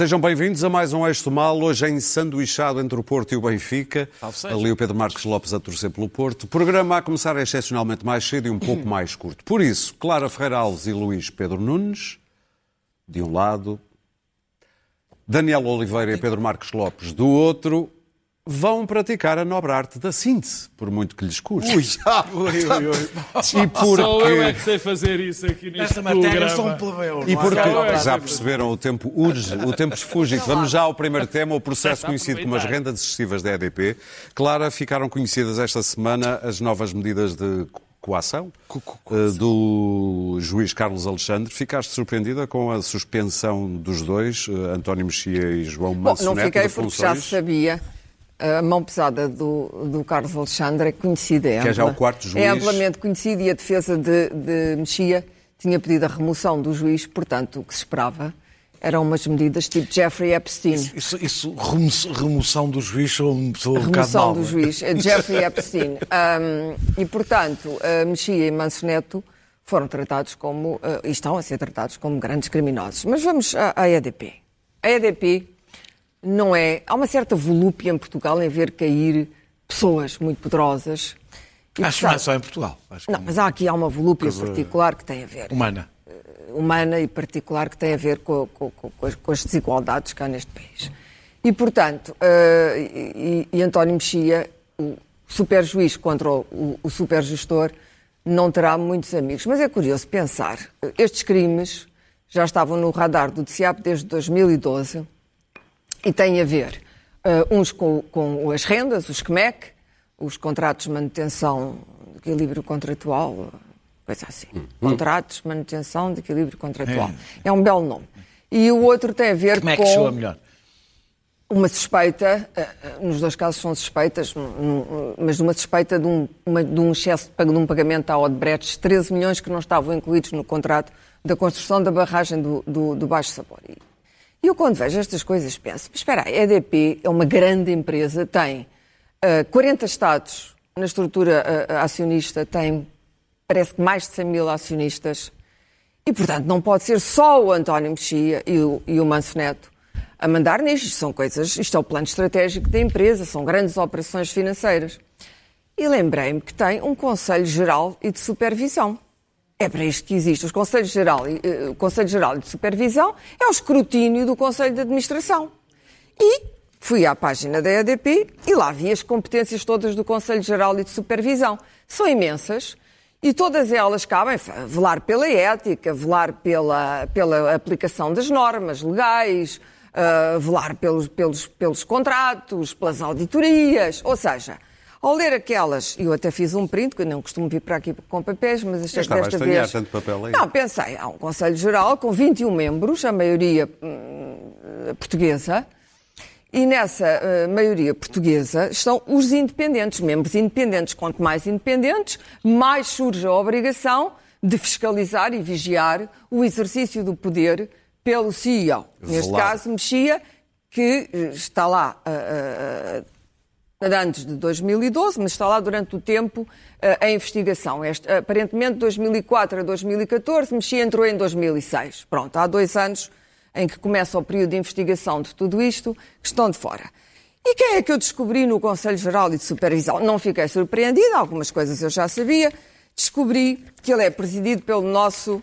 Sejam bem-vindos a mais um Eixo Mal, hoje em sanduichado entre o Porto e o Benfica. Ali o Pedro Marcos Lopes a torcer pelo Porto. Programa a começar excepcionalmente mais cedo e um pouco mais curto. Por isso, Clara Ferreira Alves e Luís Pedro Nunes, de um lado, Daniel Oliveira e Pedro Marcos Lopes, do outro, vão praticar a nobre arte da síntese, por muito que lhes custe. Ui, ui, ui, ui. E porque... Só eu é que sei fazer isso aqui neste Esta matéria programa. sou um plebeu. E há porque nada. já perceberam, o tempo urge, o tempo esfuge. Vamos já ao primeiro tema, o processo conhecido como as rendas excessivas da EDP. Clara, ficaram conhecidas esta semana as novas medidas de coação eh, do juiz Carlos Alexandre. Ficaste surpreendida com a suspensão dos dois, eh, António Mexia e João Bom, Manso não fiquei porque já sabia. A mão pesada do, do Carlos Alexandre é conhecida. É, Que é já ampla- o quarto juiz. É amplamente conhecida e a defesa de, de Mexia tinha pedido a remoção do juiz, portanto, o que se esperava eram umas medidas tipo Jeffrey Epstein. Isso, isso remo- remoção do juiz, sou, sou um bocado remoção do juiz, é Jeffrey Epstein. Um, e, portanto, Mexia e Manso Neto foram tratados como, uh, e estão a ser tratados como grandes criminosos. Mas vamos à, à EDP. A EDP não é... Há uma certa volúpia em Portugal em ver cair pessoas muito poderosas. E, Acho que não é só em Portugal. Que Não, mas há aqui há uma volúpia particular que tem a ver Humana. humana e particular que tem a ver com, com- com- as, com as desigualdades cá neste país. E, portanto, eh, e, e António Mexia, o super juiz contra o, o, o super gestor, não terá muitos amigos. Mas é curioso pensar, eh, estes crimes já estavam no radar do DCAP desde 2012 e têm a ver eh, uns com, com as rendas, os CMEC, os contratos de manutenção de equilíbrio contratual, coisa assim. Contratos de manutenção de equilíbrio contratual. É. um belo nome. E o outro tem a ver Como é com que soa melhor? uma suspeita, eh, eh, nos dois casos são suspeitas, hum, hum, mas uma suspeita de um, uma- de um excesso de de um pagamento à Odebrecht, 13 milhões que não estavam incluídos no contrato da construção da barragem do, do, do Baixo Sabor. E eu, quando vejo estas coisas, penso: espera a EDP é uma grande empresa, tem eh, 40 Estados na estrutura eh, acionista, tem parece que mais de 100 mil acionistas. E, portanto, não pode ser só o António Mexia e o, e o Manso Neto a mandar nisto. Isto São coisas, isto é o plano estratégico da empresa, são grandes operações financeiras. E lembrei-me que tem um Conselho Geral e de Supervisão. É para isto que existe. Os Conselhos Geral, eh, o Conselho Geral de Supervisão é o escrutínio do Conselho de Administração. E fui à página da EDP e lá vi as competências todas do Conselho Geral e de Supervisão. São imensas e todas elas cabem velar pela ética, velar pela, pela aplicação das normas legais, ah, velar pelos, pelos, pelos contratos, pelas auditorias. Ou seja, ao ler aquelas, eu até fiz um print, que eu não costumo vir para aqui com papéis, mas achei que desta vez... tanto papel aí. Não, pensei, há um Conselho Geral com 21 membros, a maioria hum, portuguesa, e nessa eh, maioria portuguesa estão os independentes, membros independentes. Quanto mais independentes, mais surge a obrigação de fiscalizar e vigiar o exercício do poder pelo CEO. Neste caso, Mexia, que eh, está lá eh, eh, antes de 2012, mas está lá durante o tempo eh, a investigação. Este, aparentemente, de 2004 a 2014, Mexia entrou em 2006. Pronto, há dois anos em que começa o período de investigação de tudo isto, que estão de fora. E quem é que eu descobri no Conselho Geral e de Supervisão? Não fiquei surpreendida, algumas coisas eu já sabia. Descobri que ele é presidido pelo nosso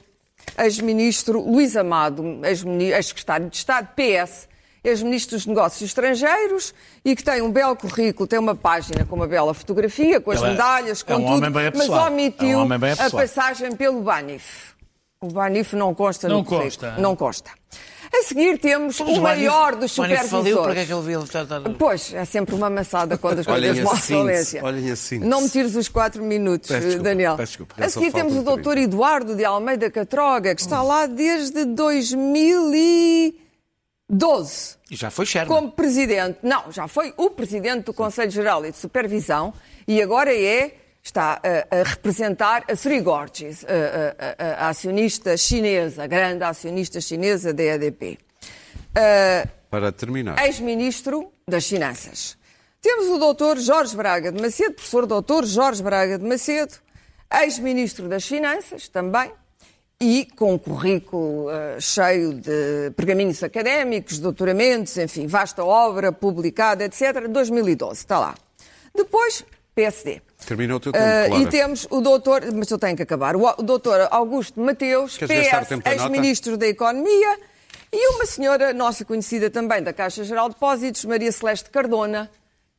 ex-ministro Luís Amado, ex-secretário de Estado, PS, ex-ministro dos Negócios Estrangeiros e que tem um belo currículo, tem uma página com uma bela fotografia, com as Ele é- medalhas, com é um tudo, homem bem mas apessoado. É omitiu um homem bem a passagem pelo Banif. O Banif não consta Não no currículo. consta. Não consta. A seguir temos Mas o maior dos faliu, é supervisores. que ele viu? Pois, é sempre uma maçada quando as coisas vão à falência. olhem a síntese. Não me tires os quatro minutos, Peço desculpa, Daniel. peço desculpa. A seguir temos o doutor Eduardo de Almeida Catroga, que está lá desde 2012 E já foi Sherman. como presidente. Não, já foi o presidente do Conselho Geral e de Supervisão e agora é está a, a representar a Three Gorges, a, a- a- acionista chinesa, a grande acionista chinesa da EDP. Ah, Para terminar. ex-ministro das Finanças. Temos o doutor Jorge Braga de Macedo, professor doutor Jorge Braga de Macedo, ex-ministro das Finanças também, e com um currículo uh, cheio de pergaminhos académicos, doutoramentos, enfim, vasta obra publicada, etc. 2012, está lá. Depois, PSD. Terminou o teu tempo, uh, claro. E temos o doutor, mas eu tenho que acabar, o, o doutor Augusto Mateus, Queres PS, ex-ministro da Economia, e uma senhora nossa conhecida também da Caixa Geral de Depósitos, Maria Celeste Cardona,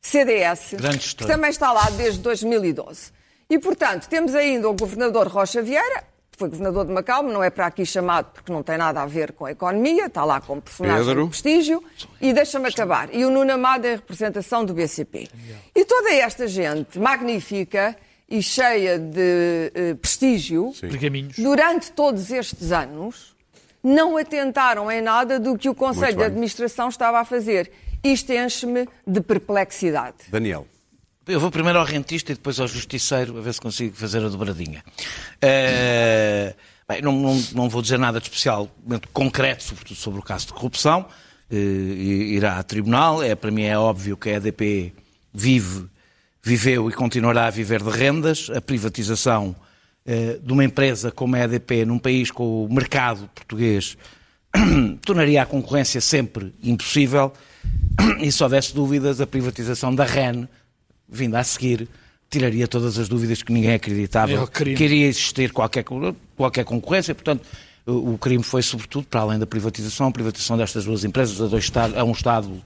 CDS, que também está lá desde 2012. E, portanto, temos ainda o governador Rocha Vieira, foi governador de Macau, não é para aqui chamado porque não tem nada a ver com a economia, está lá como personagem Pedro. de prestígio. E deixa-me acabar. E o Nuno Amado é a representação do BCP. E toda esta gente magnífica e cheia de uh, prestígio, durante todos estes anos, não atentaram em nada do que o Conselho de Administração estava a fazer. Isto enche-me de perplexidade. Daniel. Eu vou primeiro ao rentista e depois ao justiceiro, a ver se consigo fazer a dobradinha. Uh, bem, não, não, não, vou dizer nada de especialmente concreto, sobretudo sobre o caso de corrupção. Uh, irá a tribunal. É, para mim é óbvio que a EDP vive, viveu e continuará a viver de rendas. A privatização uh, de uma empresa como a EDP num país com o mercado português tornaria a concorrência sempre impossível. E se houvesse dúvidas, a privatização da REN vinda a seguir, tiraria todas as dúvidas que ninguém acreditava é que iria existir qualquer, qualquer concorrência. Portanto, o crime foi, sobretudo, para além da privatização, a privatização destas duas empresas a, dois, a um Estado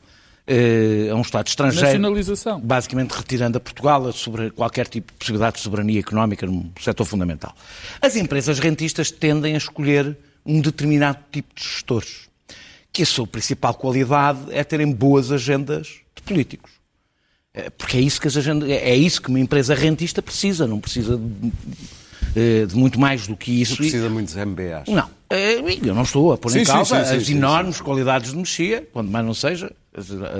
eh, a um Estado estrangeiro, Nacionalização. basicamente retirando a Portugal sobre qualquer tipo de possibilidade de soberania económica num setor fundamental. As empresas rentistas tendem a escolher um determinado tipo de gestores, que a sua principal qualidade é terem boas agendas de políticos. É, porque é isso que, agenda, é, é isso que uma empresa rentista precisa, não precisa de, de muito mais do que isso. Não precisa de muitos MBAs. Não, eh, eu não estou a pôr sim, em causa sim, sim, as enormes qualidades de Mexia, quando mais não seja,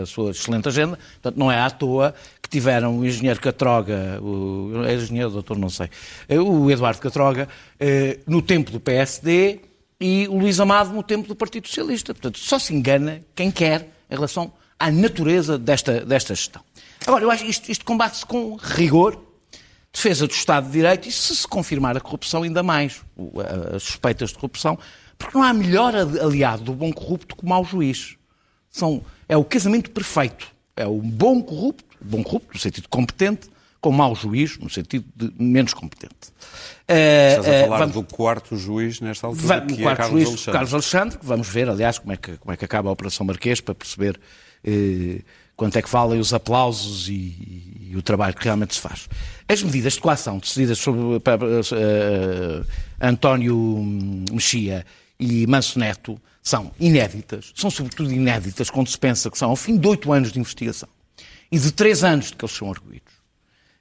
a sua excelente agenda. Portanto, não é à toa que tiveram o engenheiro Catroga, o, é engenheiro, doutor, não sei, o Eduardo Catroga, no tempo do PSD e o Luís Amado no tempo do Partido Socialista. Portanto, só se engana quem quer em relação à natureza desta, desta gestão. Agora, eu acho que isto, isto combate-se com rigor, defesa do Estado de Direito e, se se confirmar a corrupção, ainda mais, as suspeitas de corrupção, porque não há melhor aliado do bom corrupto que o mau juiz. São, é o casamento perfeito. É o bom corrupto, bom corrupto no sentido competente, com o mau juiz no sentido de menos competente. Estás a eh, falar vamos... do quarto juiz nesta altura, que é quarto é Carlos juiz, Alexandre. Carlos Alexandre, vamos ver, aliás, como é que, como é que acaba a Operação Marquês, para perceber eh, quanto é que valem os aplausos e, e, o trabalho que realmente se faz. As medidas de coação decididas sobre uh, uh, António Mexia e Manso Neto são inéditas, são sobretudo inéditas quando se pensa que são ao fim de oito anos de investigação e de três anos de que eles são arguídos.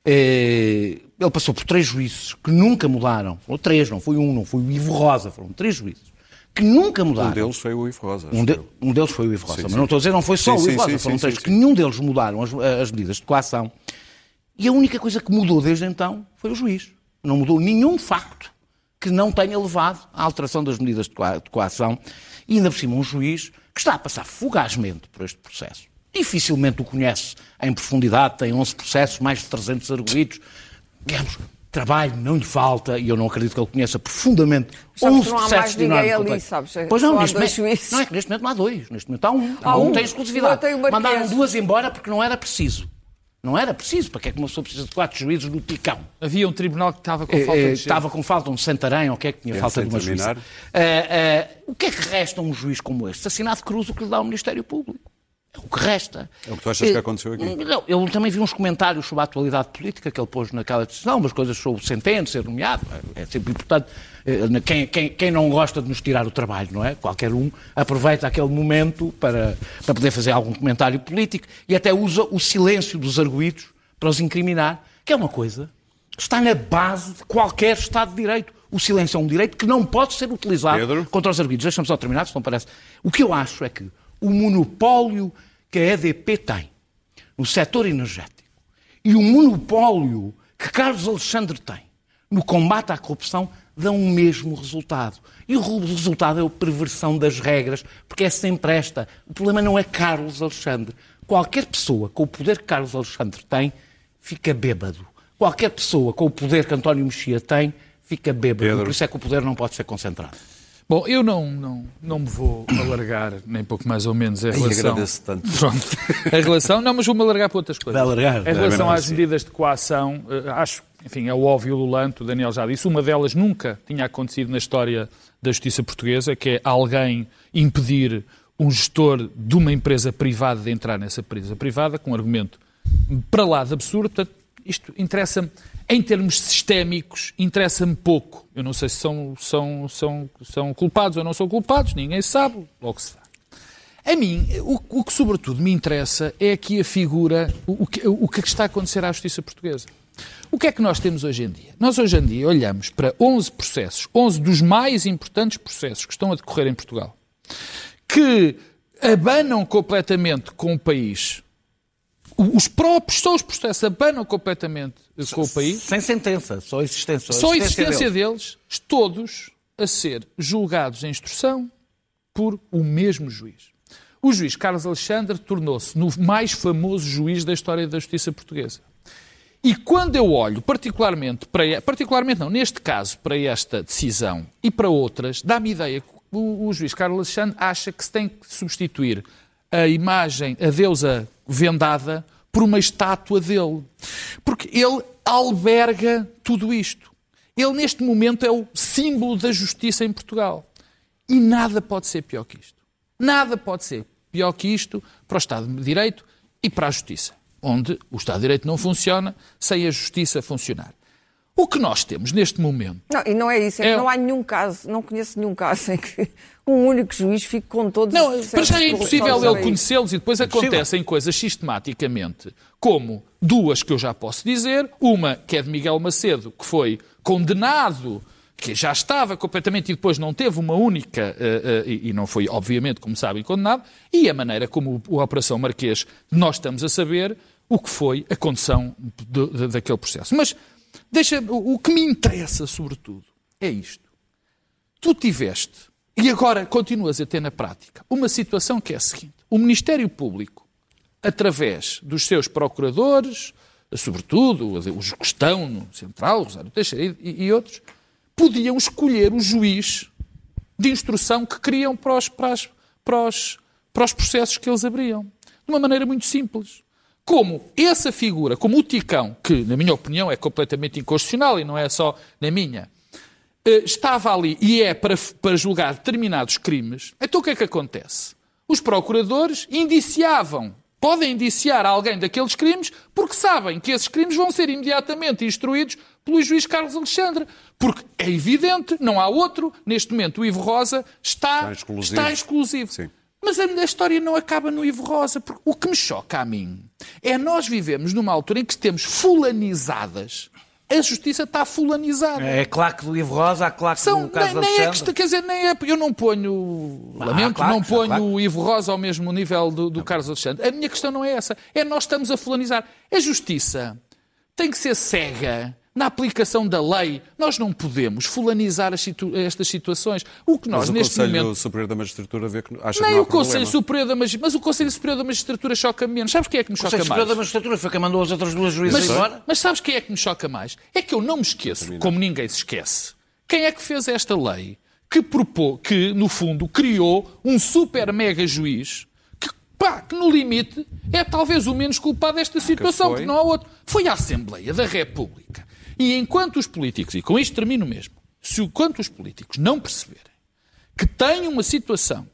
Ele passou por três juízes que nunca mudaram, ou três, não foi um, não foi o Ivo Rosa, foram três juízes que nunca mudaram. Um deles foi o Ivo Rosa. Um, de, um deles foi o Ivo Rosa, sim, mas sim. não estou a dizer não foi só sim, o Ivo Rosa, foram três que nenhum deles mudaram as, as, medidas de coação. E a única coisa que mudou desde então foi o juiz. Não mudou nenhum facto que não tenha levado à alteração das medidas de coação. E ainda por cima um juiz que está a passar fugazmente por este processo. Dificilmente o conhece em profundidade, tem 11 processos, mais de 300 arguídos. Digamos, trabalho não lhe falta, e eu não acredito que ele conheça profundamente sabes 11 não há mais ninguém ali, sabes? Pois não, neste momento, não é que neste momento não há dois, neste momento há um. Há um, um tem exclusividade. Mandaram duas embora porque não era preciso. Não era preciso, para que é que uma pessoa precisa de quatro juízes no ticão? Havia um tribunal que estava com falta de Estava com falta, um Santarém, ou o que é que tinha falta de uma juíza. Uh, uh, o que é que resta a um juiz como este? Assassinado cruz o que lhe dá o Ministério Público. É o que resta. É o que tu achas que aconteceu aqui? Não, eu também vi uns comentários sobre a atualidade política que ele pôs naquela decisão, umas coisas sobre o Centeno, ser nomeado. É, é sempre importante. Eh, quem, quem, quem, não gosta de nos tirar o trabalho, não é? Qualquer um aproveita aquele momento para, para poder fazer algum comentário político e até usa o silêncio dos arguídos para os incriminar, que é uma coisa que está na base de qualquer Estado de Direito. O silêncio é um direito que não pode ser utilizado Pedro? contra os arguídos. Deixa-me só terminar, se não parece. O que eu acho é que o monopólio que a EDP tem no setor energético e o monopólio que Carlos Alexandre tem no combate à corrupção dão o mesmo resultado. E o resultado é a perversão das regras, porque é sempre esta. O problema não é Carlos Alexandre. Qualquer pessoa com o poder que Carlos Alexandre tem fica bêbado. Qualquer pessoa com o poder que António Mexia tem fica bêbado. Pedro. Por isso é que o poder não pode ser concentrado. Bom, eu não, não, não me vou alargar, nem pouco mais ou menos, em relação... agradeço tanto. Pronto. A relação... Não, mas vou-me alargar para outras coisas. Vai alargar. Em relação às medidas de coação, eh, acho, enfim, é o óbvio Lulanto, o Daniel já disse, uma delas nunca tinha acontecido na história da justiça portuguesa, que é alguém impedir um gestor de uma empresa privada de entrar nessa empresa privada, com um argumento para lá de absurdo. Portanto, isto interessa-me em termos sistémicos, interessa-me pouco. Eu não sei se são, são, são, são culpados ou não são culpados, ninguém sabe, logo se dá. A mim, o, o, que sobretudo me interessa é aqui a figura, o, o, que, o que está a acontecer à justiça portuguesa. O que é que nós temos hoje em dia? Nós hoje em dia olhamos para 11 processos, 11 dos mais importantes processos que estão a decorrer em Portugal, que abanam completamente com o país os próprios, só os processos abanam completamente com o país. Sem sentença, só a existência. Só a existência deles. deles, todos a ser julgados em instrução por o mesmo juiz. O juiz Carlos Alexandre tornou-se no mais famoso juiz da história da justiça portuguesa. E quando eu olho particularmente para, particularmente não, neste caso, para esta decisão e para outras, dá-me ideia que o, o juiz Carlos Alexandre acha que se tem que substituir a imagem, a deusa vendada, por uma estátua dele. Porque ele alberga tudo isto. Ele, neste momento, é o símbolo da justiça em Portugal. E nada pode ser pior que isto. Nada pode ser pior que isto para o Estado de Direito e para a Justiça, onde o Estado de Direito não funciona sem a Justiça funcionar. O que nós temos neste momento. Não, e não é isso, é, é... que não há nenhum caso, não conheço nenhum caso em que um único juiz fique com todos não, os Para já é impossível ele conhecê-los e depois é acontecem coisas sistematicamente, como duas que eu já posso dizer. Uma que é de Miguel Macedo, que foi condenado que já estava completamente e depois não teve uma única, uh, uh, e, e, não foi, obviamente, como sabem, condenado, e a maneira como a Operação Marquês nós estamos a saber o que foi a condução de, de, daquele processo. Mas Deixa, o, que me interessa, sobretudo, é isto. Tu tiveste, e agora continuas a ter na prática, uma situação que é a seguinte: o Ministério Público, através dos seus procuradores, sobretudo os que estão no Central, Rosário Teixeira e, e outros, podiam escolher o juiz de instrução que queriam para os, para, as, para, os, para os processos que eles abriam. De uma maneira muito simples como essa figura, como o Ticão, que, na minha opinião, é completamente inconstitucional e não é só na minha, eh, estava ali e é para, para julgar determinados crimes, então o que é que acontece? Os procuradores indiciavam, podem indiciar alguém daqueles crimes, porque sabem que esses crimes vão ser imediatamente instruídos pelo juiz Carlos Alexandre. Porque é evidente, não há outro, neste momento o Ivo Rosa está, está exclusivo. Está exclusivo. Sim. Mas a, a história não acaba no Ivo Rosa. Porque o que me choca a mim é nós vivemos numa altura em que temos fulanizadas a justiça está fulanizada. É claque do Ivo Rosa, a claque São, do caso nem, nem é que, Quer dizer, nem é, eu não ponho, ah, lamento, não ponho o Ivo Rosa ao mesmo nível do, do Carlos Alexandre. A minha questão não é essa. É nós estamos a fulanizar. A justiça tem que ser cega na aplicação da lei, nós não podemos fulanizar situ estas situações. O que nós, mas neste momento... o Conselho Superior da Magistratura vê que acha Nem que o Conselho Superior da Magistratura... Mas o Conselho Superior da Magistratura choca menos. Sabes quem é que me choca mais? O Conselho Superior da Magistratura foi quem mandou as outras duas juízes embora. Mas sabes quem é que me choca mais? É que eu não me esqueço, como ninguém se esquece, quem é que fez esta lei que, propô, que no fundo, criou um super mega juiz que, pá, que no limite é talvez o menos culpado desta situação, porque não há outro. Foi a Assembleia da República e enquanto os políticos, e com isto termino mesmo, se enquanto os políticos não perceberem que têm uma situação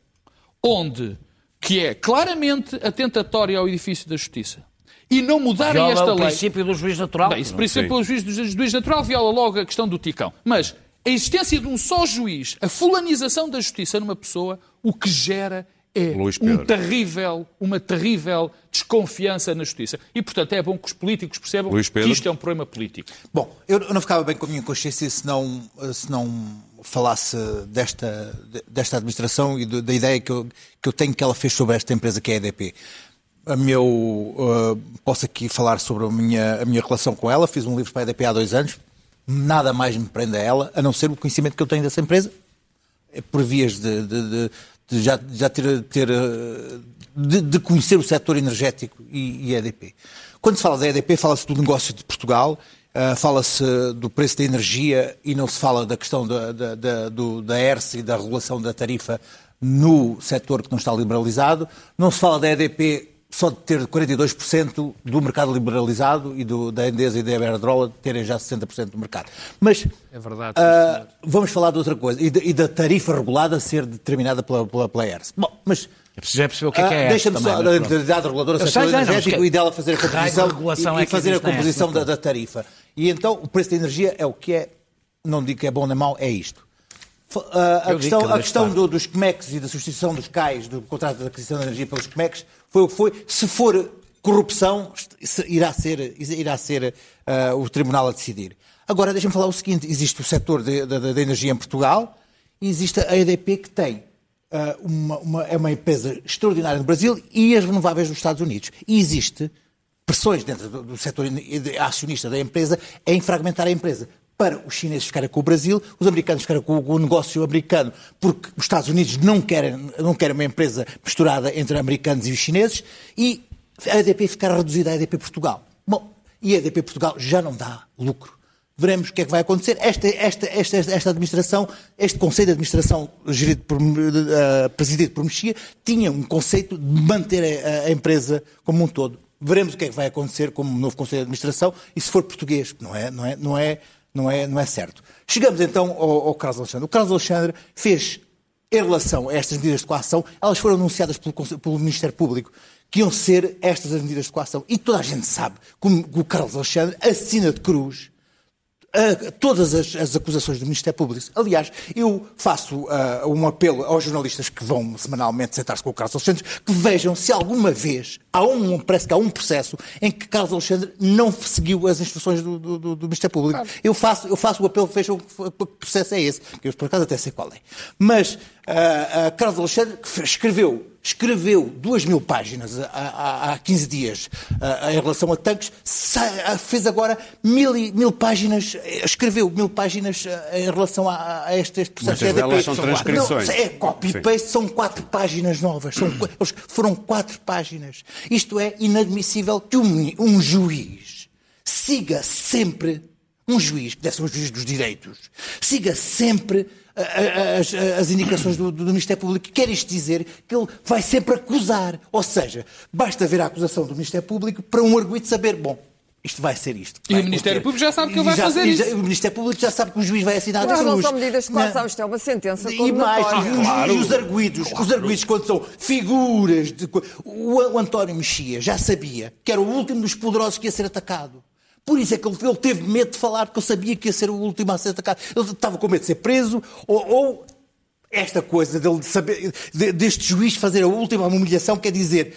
onde que é claramente atentatória ao edifício da justiça e não mudarem viola esta lei... o princípio do juiz natural. Bem, esse princípio do juiz, do juiz natural viola logo a questão do ticão. Mas a existência de um só juiz, a fulanização da justiça numa pessoa, o que gera é um terrível, uma terrível desconfiança na justiça. E, portanto, é bom que os políticos percebam que isto é um problema político. Bom, eu não ficava bem com a minha consciência se não, se não falasse desta, desta administração e da ideia que eu, que eu tenho que ela fez sobre esta empresa que é a EDP. A meu, uh, posso aqui falar sobre a minha, a minha relação com ela. Fiz um livro para a EDP há dois anos. Nada mais me prende a ela, a não ser o conhecimento que eu tenho dessa empresa é por vias de, de, de, de já, já ter, ter eh, de, de, conhecer o setor energético e, e EDP. Quando se fala da EDP, fala-se do negócio de Portugal Uh, Fala-se do preço da energia e não se fala da questão da, da, da, do, da ERSE e da regulação da tarifa no setor que não está liberalizado. Não se fala da EDP só de ter 42% do mercado liberalizado e do, da Endesa e da Iberdrola terem já 60% do mercado. Mas é verdade, uh, vamos falar de outra coisa e, de, e, da tarifa regulada ser determinada pela, pela, pela ERS. Bom, mas é preciso perceber o que é que é Deixa-me só, da entidade reguladora do setor energético e dela fazer a composição, e, e fazer a composição da, da tarifa. E então o preço da energia é o que é, não digo que é bom nem mau, é isto. A, a questão, que a questão do, dos CMEX e da substituição dos CAIs, do contrato de aquisição de energia pelos CMEX, foi o que foi. Se for corrupção, irá ser, irá ser uh, o Tribunal a decidir. Agora, deixa-me falar o seguinte: existe o setor da energia em Portugal e existe a EDP que tem uh, uma, uma, é uma empresa extraordinária no Brasil e as renováveis nos Estados Unidos. E existe pressões dentro do, do setor acionista da empresa em fragmentar a empresa para os chineses ficarem com o Brasil, os americanos ficarem com o negócio americano, porque os Estados Unidos não querem, não querem uma empresa misturada entre americanos e os chineses, e a EDP ficar reduzida à EDP Portugal. Bom, e a EDP Portugal já não dá lucro. Veremos o que é que vai acontecer. Esta, esta, esta, esta administração, este Conselho de Administração gerido por, uh, presidido por Mexia, tinha um conceito de manter a, a empresa como um todo. Veremos o que é que vai acontecer como um novo Conselho de Administração e se for português, não é, não é, não é não é, não é certo. Chegamos então ao, ao Carlos Alexandre. O Carlos Alexandre fez, em relação a estas medidas de coação, elas foram anunciadas pelo, pelo Ministério Público, que iam ser estas as medidas de coação. E toda a gente sabe que o Carlos Alexandre assina de cruz a todas as, as, acusações do Ministério Público. Aliás, eu faço uh, um apelo aos jornalistas que vão semanalmente sentar-se com o Carlos Alexandre que vejam se alguma vez há um, parece que há um processo em que Carlos Alexandre não seguiu as instruções do, do, do Ministério Público. Claro. Eu, faço, eu faço o apelo, vejam que processo é esse, que eu por acaso até sei qual é. Mas uh, Carlos Alexandre escreveu escreveu duas mil páginas há, há 15 dias em relação a tanques, fez agora mil, mil páginas, escreveu mil páginas em relação a, a este, este processo são transcrições. Não, é copy-paste, são quatro páginas novas, são, foram quatro páginas. Isto é inadmissível que um, um juiz siga sempre, um juiz, que deve ser um juiz dos direitos, siga sempre as, as indicações do, do, Ministério Público. Quer isto dizer que ele vai sempre acusar. Ou seja, basta ver a acusação do Ministério Público para um arguido saber, bom, isto vai ser isto. E o Ministério Público já sabe que ele vai já, fazer isso. o Ministério Público já sabe que o juiz vai assinar Mas a cruz. não são medidas de coação, isto é uma sentença E mais, e, claro. e os arguídos, claro. os arguídos quando são figuras de... O, o António Mexia já sabia que era o último dos poderosos que ia ser atacado. Por isso é que ele, teve medo de falar, porque ele sabia que ia ser o último a ser atacado. Ele estava com medo de ser preso, ou, ou esta coisa dele de saber, de, deste juiz fazer a última humilhação, quer dizer,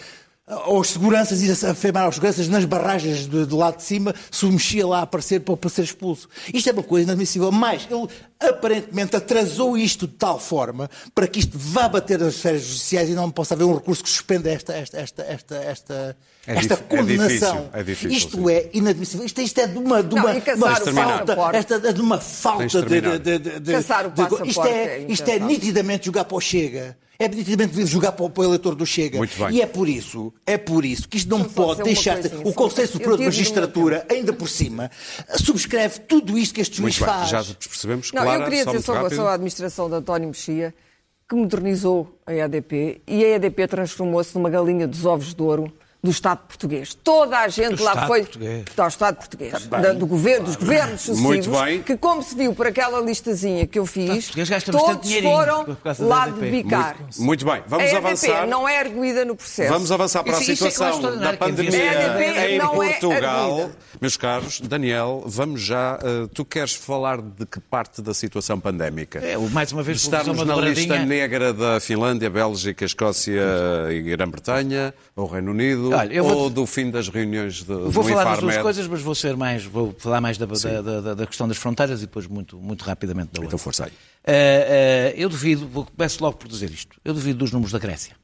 aos seguranças, ir a afirmar aos seguranças nas barragens de, de lado de cima, se o mexia lá a aparecer para, para ser expulso. Isto é uma coisa inadmissível. Mas ele aparentemente atrasou isto de tal forma para que isto vá bater nas esferas judiciais e não possa haver um recurso que suspenda esta, esta, esta, esta, esta, é esta condenação. É difícil, é difícil, isto sim. é inadmissível. Isto, isto, é de uma, de uma, não, uma falta. Esta, é de uma falta de, de, de, de, de, Isto é, isto é nitidamente jogar para o Chega é nitidamente jogar para o, eleitor do Chega. E é por isso, é por isso que isto não pode deixar. O Conselho Superior de Magistratura, ainda por cima, subscreve tudo isto que este juiz Muito faz. Já percebemos, não, Clara, Eu queria dizer sobre, sobre a administração de António Mexia, que modernizou a EDP e a EDP transformou-se numa galinha dos ovos de ouro do Estado português. Toda a gente do lá Estado foi português. do Estado português, da, do governo, dos governos sucessivos, que como se viu por aquela listazinha que eu fiz, todos foram lá de bicar. Muito, muito, bem, vamos a EDP avançar. não é arguída no processo. Vamos avançar para isso, a situação é da pandemia é em não é Portugal. Meus caros, Daniel, vamos já. Uh, tu queres falar de que parte da situação pandémica? É, mais uma vez, Estamos na lista negra da Finlândia, Bélgica, Escócia e Grã-Bretanha, ou Reino Unido, Olha, ou vou... do fim das reuniões de, Vou falar das duas coisas, mas vou ser mais, vou falar mais da, da, da, da, questão das fronteiras e depois muito, muito rapidamente da outra. Então força aí. Uh, uh, eu duvido, vou, começo logo por dizer isto, eu duvido dos números da Grécia.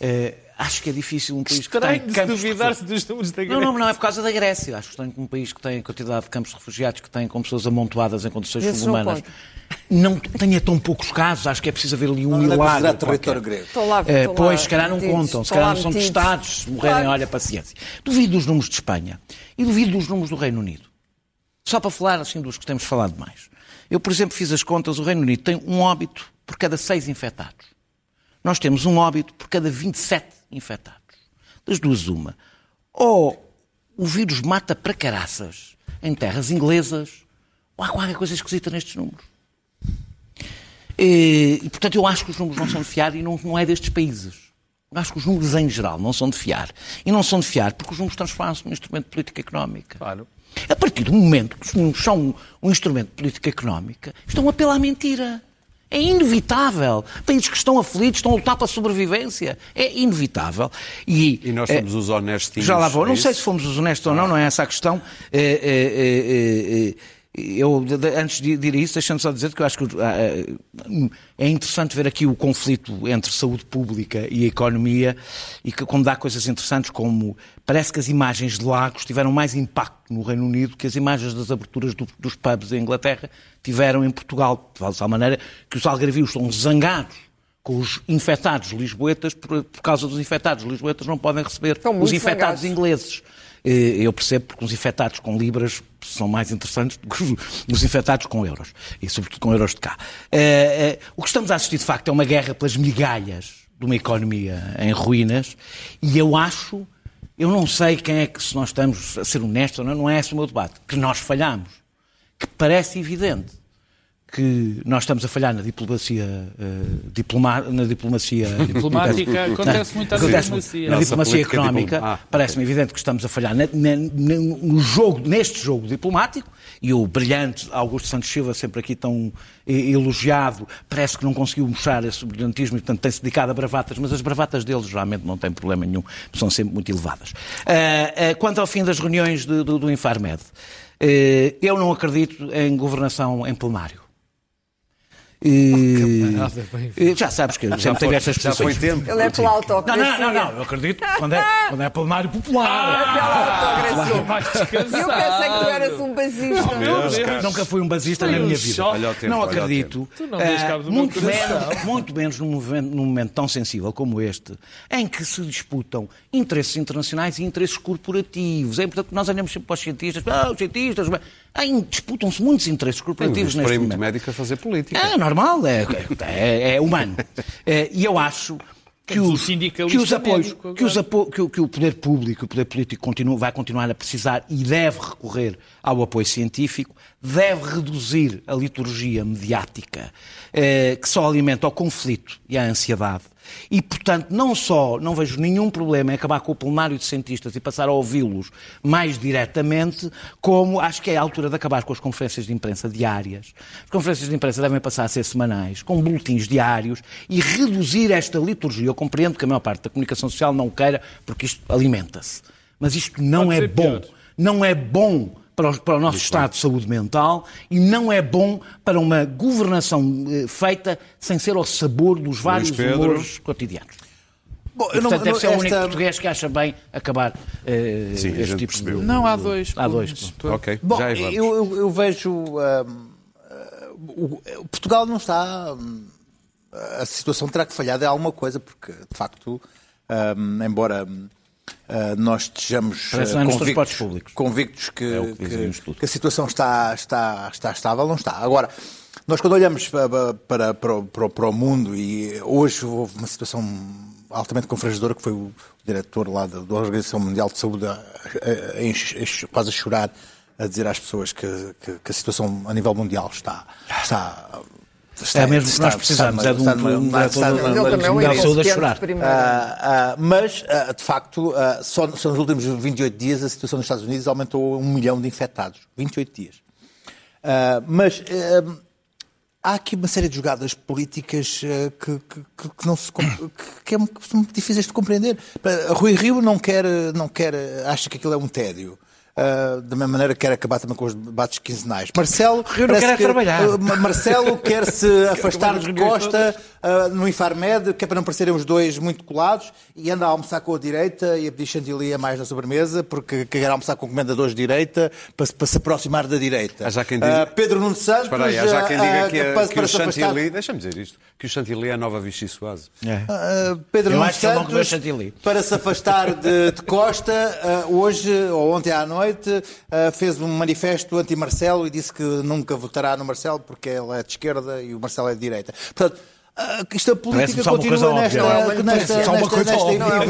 Uh, acho que é difícil um país que tem campos duvidar-se dos números da Grécia. Não, não, não é por causa da Grécia. Acho que tem um país que tem a quantidade de campos de refugiados, que tem com pessoas amontoadas em condições subhumanas. Não tenha tão poucos casos, acho que é preciso haver ali um não, milagre. território grego. Estou lá, uh, estou pois, lá, se calhar não metidos, contam, se calhar não são metidos. testados, se morrerem, Claro. olha, paciência. Duvido dos números de Espanha e duvido dos números do Reino Unido. Só para falar assim dos que temos falado mais. Eu, por exemplo, fiz as contas, o Reino Unido tem um óbito por cada seis infectados. Nós temos um óbito por cada 27 infectados. Das duas, uma. Ou o vírus mata para caraças em terras inglesas, ou há qualquer coisa esquisita nestes números. E, e, portanto, eu acho que os números não são de fiar e não, não é destes países. Eu acho que os números, em geral, não são de fiar. E não são de fiar porque os números transformam-se num instrumento de política económica. Claro. A partir do momento que os números são um, um instrumento de política económica, estão a apelar à mentira. É inevitável. Países que estão aflitos, estão a lutar pela sobrevivência. É inevitável. E, e nós somos é, os honestos. Já lá vou. É não sei se fomos os honestos ah. ou não, não é essa a questão. É, é, eu, antes de ir a isso, deixando só dizer que eu acho que é interessante ver aqui o conflito entre saúde pública e economia e que, como dá coisas interessantes, como parece que as imagens de lagos tiveram mais impacto no Reino Unido que as imagens das aberturas do, dos pubs em Inglaterra tiveram em Portugal. De tal maneira que os algarvios estão zangados com os infectados lisboetas por, por causa dos infectados lisboetas não podem receber os infectados zangados. ingleses. Eh, eu percebo porque os infectados com libras são mais interessantes do que os infectados com euros, e sobretudo com euros de cá. Eh, eh, o que estamos a assistir, de facto, é uma guerra pelas migalhas de uma economia em ruínas, e eu acho, eu não sei quem é que, se nós estamos a ser honestos ou não, não é esse o meu debate, que nós falhamos, que parece evidente que nós estamos a falhar na diplomacia, uh, diploma, na diplomacia diplomática, acontece muito na diplomacia. Na diplomacia económica, ah, parece-me evidente que estamos a falhar na, na, no jogo, neste jogo diplomático, e o brilhante Augusto Santos Silva, sempre aqui tão elogiado, parece que não conseguiu mostrar esse brilhantismo e, portanto, tem-se dedicado a bravatas, mas as bravatas deles realmente não têm problema nenhum, são sempre muito elevadas. Uh, uh, quanto ao fim das reuniões de, do, do Infarmed, eu não acredito em governação em plenário. E, já sabes que eu sempre tenho estas posições. Ele é pela autocracia. Não, não, não, não, eu acredito quando é, quando é plenário popular. Ah, pela autocracia. Eu pensei que tu eras um basista. Deus, Nunca fui um basista na minha vida. Tempo, não acredito. Não uh, muito, menos, muito menos num momento, num momento tão sensível como este, em que se disputam interesses internacionais e interesses corporativos. É importante que nós olhamos sempre para os cientistas. Ah, os cientistas disputam-se muitos interesses corporativos neste momento. médico a fazer política. É normal, é, é, é humano. É, e eu acho que os, que os apoios, que, os apo que, que, o poder público, o poder político continua, vai continuar a precisar e deve recorrer ao apoio científico, deve reduzir a liturgia mediática eh, que só alimenta o conflito e a ansiedade e, portanto, não só não vejo nenhum problema em acabar com o plenário de cientistas e passar a ouvi-los mais diretamente, como acho que é a altura de acabar com as conferências de imprensa diárias. As conferências de imprensa devem passar a ser semanais, com boletins diários e reduzir esta liturgia. Eu compreendo que a maior parte da comunicação social não queira, porque isto alimenta-se. Mas isto não Pode é bom. Pior. Não é bom para o, para o nosso estado de saúde mental e não é bom para uma governação eh, feita sem ser ao sabor dos vários humores cotidianos. Bom, e, portanto, não, deve ser esta... o único português que acha bem acabar uh, Sim, este tipo percebeu. de... Não, há dois. Há dois. Ok, Bom, já eu, eu, eu, vejo... Um, uh, Portugal não está... Um, a situação terá que falhar de alguma coisa, porque, de facto, um, embora Uh, nós estejamos uh, convictos, convictos que, é que, que, a situação está, está, está estável, não está. Agora, nós quando olhamos para, para, para, para, o mundo, e hoje houve uma situação altamente confrangedora, que foi o diretor lá da, da Organização Mundial de Saúde a, a, a, quase a chorar, a dizer às pessoas que, que, que a situação a nível mundial está, está Está, é mesmo que nós precisamos, é de um, de saúde a chorar. Uh, uh, mas, uh, de facto, só, só, nos últimos 28 dias a situação nos Estados Unidos aumentou um milhão de infectados. 28 dias. mas há aqui uma série de jogadas políticas que, que, que, não se, que, é, são difíceis de compreender. Rui Rio não quer, não quer, acha que aquilo é um tédio. Uh, da mesma maneira quer acabar também com os debates quinzenais. Marcelo, Eu não quero que, trabalhar. Uh, Marcelo quer se afastar de Costa, uh, no Infarmed, que é para não parecerem os dois muito colados, e anda a almoçar com a direita e a pedir chantilly a mais na sobremesa, porque quer almoçar com comendadores de direita para, para se aproximar da direita. Há já quem diga... Uh, Pedro Nuno Santos... Espera aí, há já quem diga que, é, para, que para o chantilly... Deixa-me dizer isto. Que o chantilly é a nova Vichy Suase. Uh, Pedro Eu Nuno que Santos, chantilly. para se afastar de, de Costa, uh, hoje, ou ontem à noite, uh, fez um manifesto anti-Marcelo e disse que nunca votará no Marcelo porque ele é de esquerda e o Marcelo é de direita. Portanto, isto a política continua nesta, óbvia. É nesta, nesta,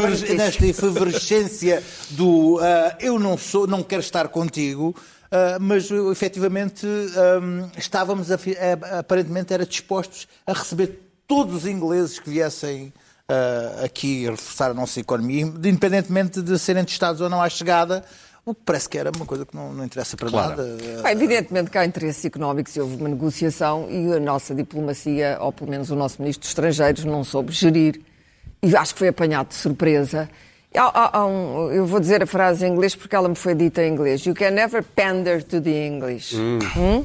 nesta, nesta efervescência do uh, eu não sou, não quero estar contigo. uh, mas uh, efetivamente um, estávamos a a- aparentemente era dispostos a receber todos os ingleses que viessem uh, aqui reforçar a nossa economia, independentemente de serem testados ou não à chegada, o que parece que era uma coisa que não, não interessa para Claro. nada. Bem, evidentemente que há interesses económicos e houve uma negociação e a nossa diplomacia, ou pelo menos o nosso ministro dos Estrangeiros, não soube gerir e acho que foi apanhado de surpresa. Há- há- há um- eu vou dizer a frase em inglês porque ela me foi dita em inglês. You can never pander to the English. Hum?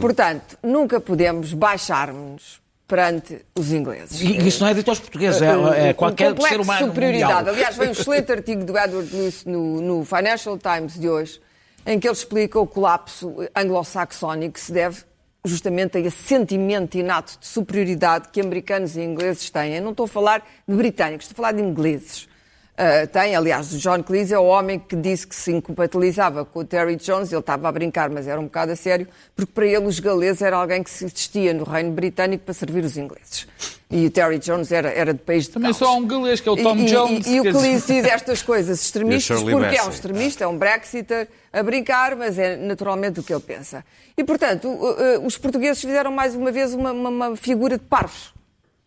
Portanto, nunca podemos baixar-nos perante os ingleses. E isso não é dito aos portugueses, é, é Um qualquer complexo ser humano de superioridade. mundial. Aliás, veio um excelente artigo do Edward Lewis no, no Financial Times de hoje, em que ele explica o colapso anglo-saxónico que se deve justamente a esse sentimento inato de superioridade que americanos e ingleses têm. Eu não estou a falar de britânicos, estou a falar de ingleses. Uh, tem, aliás, o John Cleese é o homem que disse que se incompatibilizava com o Terry Jones, ele estava a brincar, mas era um bocado a sério, porque para ele os galeses era alguém que se vestia no reino britânico para servir os ingleses. E o Terry Jones era, era de país de Também Gales. só há um galês, que é o Tom E- Jones. E, e o dizer- diz estas coisas extremistas, porque é um extremista, é um Brexiter a brincar, mas é naturalmente o que ele pensa. E, portanto, os portugueses fizeram mais uma vez uma, uma- uma figura de parvos.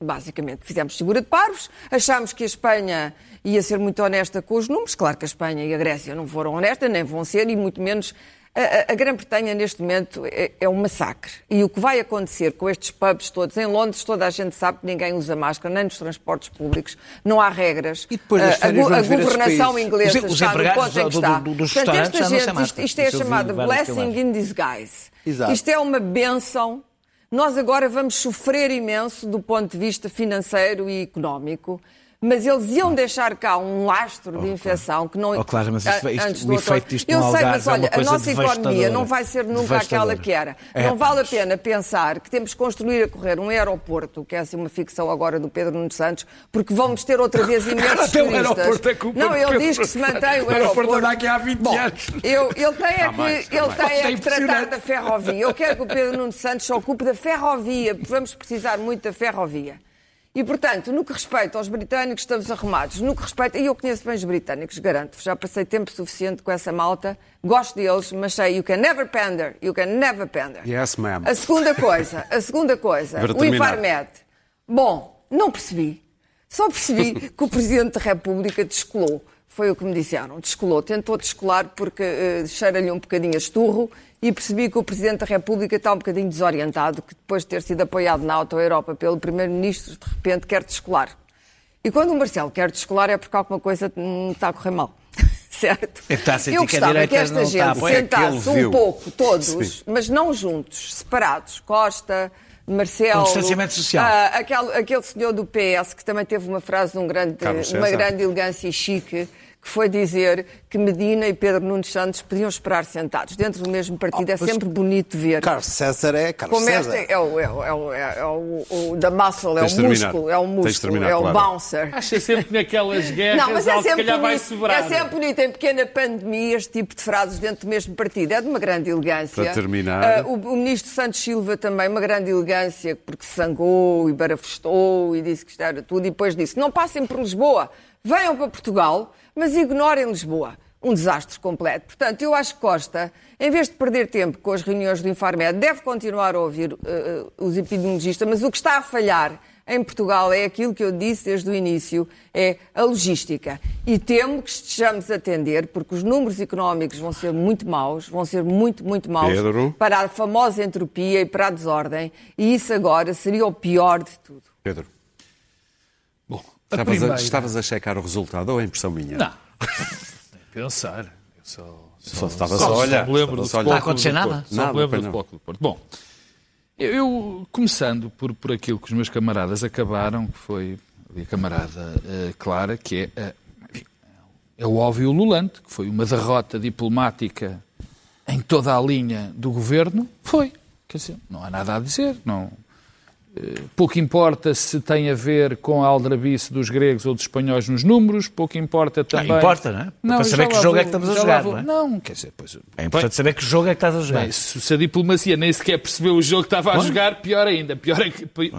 Basicamente, fizemos figura de parvos, achámos que a Espanha ia ser muito honesta com os números. Claro que a Espanha e a Grécia não foram honestas, nem vão ser, e muito menos a, a- a Grã-Bretanha, neste momento, é, é um massacre. E o que vai acontecer com estes pubs todos, em Londres, toda a gente sabe que ninguém usa máscara, nem nos transportes públicos, não há regras. E depois das A- a, a esses governação inglesa Os- os está no ponto em que do- está. do- dos Portanto, esta gente, isto, isto é vi chamado blessing in disguise. Exato. Isto é uma benção. Nós agora vamos sofrer imenso do ponto de vista financeiro e económico, mas eles iam deixar cá um lastro de infecção que não. Oh, claro, mas isto- a- isto- antes o do efeito outono. disto Eu sei, mas é olha, a coisa nossa economia não vai ser nunca aquela que era. É, não vale a pois. pena pensar que temos que construir a correr um aeroporto, que é assim uma ficção agora do Pedro Nunes Santos, porque vamos ter outra vez imensos Até o turistas. aeroporto é culpa Não, ele diz que se Nunes mantém o. O aeroporto anda aqui há 20 Bom, anos. eu, ele tem é que, mais, há ele mais. tem é É que tratar da ferrovia. Eu quero que o Pedro Nuno Santos se ocupe da ferrovia, porque vamos precisar muito da ferrovia. E, portanto, no que respeita aos britânicos, estamos arrumados. No que respeita, e eu conheço bem os britânicos, garanto, já passei tempo suficiente com essa malta, gosto deles, mas sei, you can never pander, you can never pander. Yes, ma'am. A segunda coisa, a segunda coisa, o. Infarmed. Bom, não percebi. Só percebi que o Presidente da República descolou. Foi o que me disseram. Descolou. Tentou descolar porque eh, cheira-lhe um bocadinho a esturro e percebi que o Presidente da República está um bocadinho desorientado, que depois de ter sido apoiado na Auto-Europa pelo Primeiro-Ministro, de repente quer descolar. E quando o Marcelo quer descolar é porque alguma coisa hum, está a correr mal. certo? É que está a sentir Eu que a gostava que direita esta gente apoiar sentasse um pouco, todos, Sim. mas não juntos, separados. Costa, Marcelo. Com distanciamento social. ah, aquele, aquele senhor do PS que também teve uma frase de um grande, uma grande elegância e chique, que foi dizer que Medina e Pedro Nunes Santos podiam esperar sentados dentro do mesmo partido. é pois- sempre bonito ver. Carlos César é Carlos Como César. este é o, é o, é o, é o, o da muscle, é o músculo, é o músculo, é o bouncer. Acha sempre que naquelas guerras Não, mas é algo, se sempre, calhar vai bonito, sobrar. é sempre bonito em pequena pandemia este tipo de frases dentro do mesmo partido. É de uma grande elegância. Para terminar. Ah, o, o ministro Santos Silva também, uma grande elegância, porque se zangou e barafustou e disse que isto era tudo. E depois disse: não passem por Lisboa, venham para Portugal, mas ignorem Lisboa. Um desastre completo. Portanto, eu acho que Costa, em vez de perder tempo com as reuniões do Infarmed, deve continuar a ouvir ah, os epidemiologistas, mas o que está a falhar em Portugal é aquilo que eu disse desde o início, é a logística. E temo que estejamos a atender, porque os números económicos vão ser muito maus, vão ser muito, muito maus Pedro. para a famosa entropia e para a desordem, e isso agora seria o pior de tudo. Pedro, A estavas a, primeira- estavas a checar o resultado ou a impressão minha? Não. Pensar. Eu só, Só estava só, só a olhar. me lembro só a a acontecer nada? Porto. Só Nada, me lembro do não. Futebol do Porto. Bom, Eu, começando por, por aquilo que os meus camaradas acabaram, que foi a camarada uh, Clara, que é, uh, é o óbvio lulante, que foi uma derrota diplomática em toda a linha do governo, foi. Quer dizer, não há nada a dizer. Não, pouco importa se tem a ver com a aldrabice dos gregos ou dos espanhóis nos números, pouco importa também... Não importa, não é? Não, Para saber que jogo vou, é que estamos a jogar, não é? Não, quer dizer, pois... É importante saber que jogo é que estás a jogar. Bem, se, a diplomacia nem sequer percebeu o jogo que estava a jogar, pior ainda. Pior, é,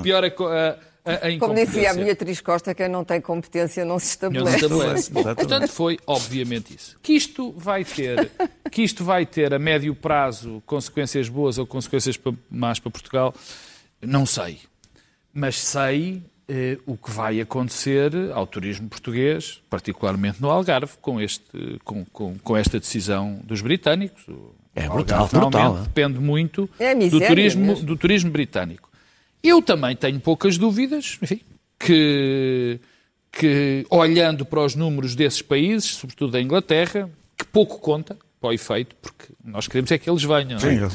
pior a, a a, Como dizia a Beatriz Costa, quem não tem competência não se estabelece. Não se estabelece. Portanto, foi obviamente isso. Que isto vai ter, que isto vai ter a médio prazo consequências boas ou consequências más para Portugal, não sei. Mas sei eh, o que vai acontecer ao turismo português, particularmente no Algarve, com, este, com, com, com esta decisão dos britânicos. É brutal, brutal. Depende muito é do, turismo, do turismo britânico. Eu também tenho poucas dúvidas, enfim, que, que olhando para os números desses países, sobretudo da Inglaterra, que pouco conta para o efeito, porque nós queremos é que eles venham. Sim, não, é?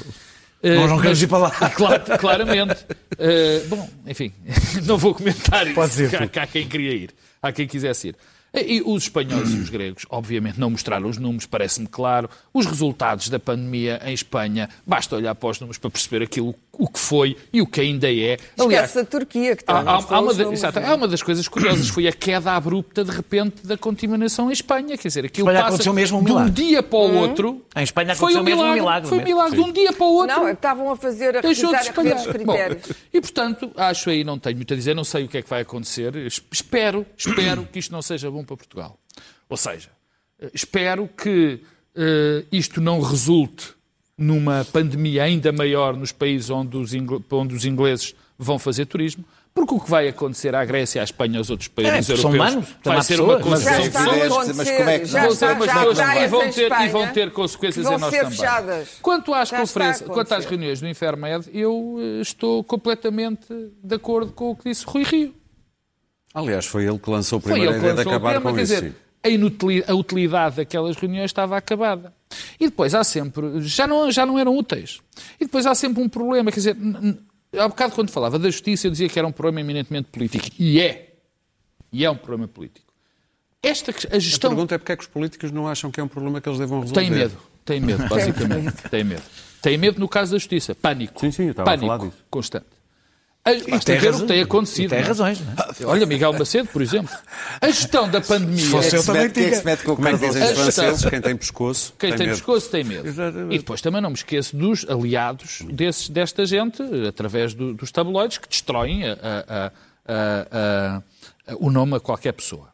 Nós não queremos ir para lá. Claramente. Uh, bom, enfim, não vou comentar isso. Pode ser. Há, há quem queria ir, há quem quisesse ir. E os espanhóis e os gregos, obviamente, não mostraram os números, parece-me claro. Os resultados da pandemia em Espanha, basta olhar para os números para perceber aquilo o que foi e o que ainda é. Aliás, Esquece a Turquia, que está há, há, uma de, exato, há uma das coisas curiosas, foi a queda abrupta, de repente, da contaminação em Espanha. Quer dizer, aquilo Espanha passa mesmo um de um dia para o hum. outro. Em Espanha aconteceu foi um milagre, mesmo um milagre. Foi um milagre, de um dia para o outro. Não, estavam a fazer, a revisar, a os critérios. Bom, e, portanto, acho aí, não tenho muito a dizer, não sei o que é que vai acontecer. Espero, espero que isto não seja bom para Portugal. Ou seja, espero que uh, isto não resulte numa pandemia ainda maior nos países onde os, onde os ingleses vão fazer turismo, porque o que vai acontecer à Grécia, à Espanha, aos outros países é, europeus humanos, vai ser uma construção de pessoas, mas como é que já está, e vão ter e vão ter consequências em nós também. Fechadas. Quanto às conferências, quanto às reuniões do Infermed, eu eh, estou completamente de acordo com o que disse Rui Rio. Aliás, foi ele que lançou a primeira ideia de acabar com isso. Dizer, a utilidade daquelas reuniões estava acabada. E depois há sempre, já não, já não eram úteis. E depois há sempre um problema, quer dizer, há bocado quando falava da justiça eu dizia que era um problema eminentemente político. E é. E é um problema político. Esta, a gestão... A pergunta é porque é que os políticos não acham que é um problema que eles devam resolver? Têm medo. Têm medo, basicamente. Têm medo. Têm medo no caso da justiça. Pânico. Sim, sim, eu estava Pânico a falar disso. constante. Basta ver o que tem acontecido. tem é? razões. Não é? Olha, Miguel Macedo, por exemplo. A gestão da pandemia. Se fosse eu também tinha. É Como é que dizem os franceses? Quem tem pescoço. Quem tem, tem medo. pescoço tem medo. Exatamente. E depois também não me esqueço dos aliados desses, desta gente, através do, dos tabloides, que destroem a, a, a, o nome a qualquer pessoa.